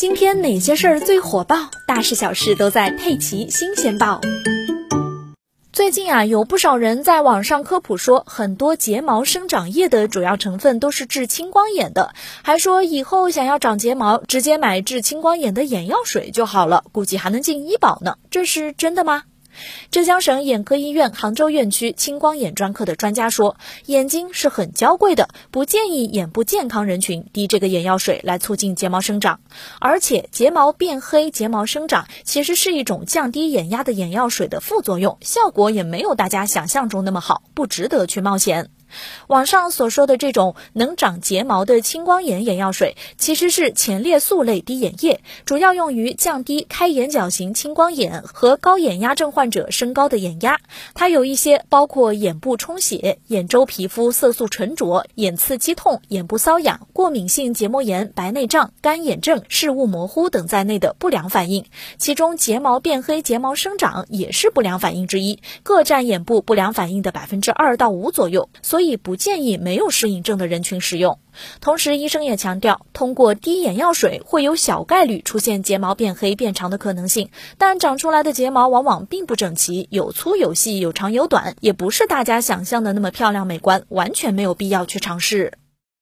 今天哪些事儿最火爆？大事小事都在《佩奇新鲜报》。最近啊，有不少人在网上科普说，很多睫毛生长液的主要成分都是治青光眼的，还说以后想要长睫毛，直接买治青光眼的眼药水就好了，估计还能进医保呢。这是真的吗？浙江省眼科医院杭州院区青光眼专科的专家说，眼睛是很娇贵的，不建议眼部健康人群滴这个眼药水来促进睫毛生长。而且，睫毛变黑、睫毛生长其实是一种降低眼压的眼药水的副作用，效果也没有大家想象中那么好，不值得去冒险。网上所说的这种能长睫毛的青光眼眼药水，其实是前列素类滴眼液，主要用于降低开眼角型青光眼和高眼压症患者升高的眼压。它有一些包括眼部充血、眼周皮肤色素沉着、眼刺激痛、眼部瘙痒、过敏性结膜炎、白内障、干眼症、视物模糊等在内的不良反应，其中睫毛变黑、睫毛生长也是不良反应之一，各占眼部不良反应的百分之二到五左右。所所以不建议没有适应症的人群使用。同时，医生也强调，通过滴眼药水会有小概率出现睫毛变黑变长的可能性，但长出来的睫毛往往并不整齐，有粗有细，有长有短，也不是大家想象的那么漂亮美观，完全没有必要去尝试。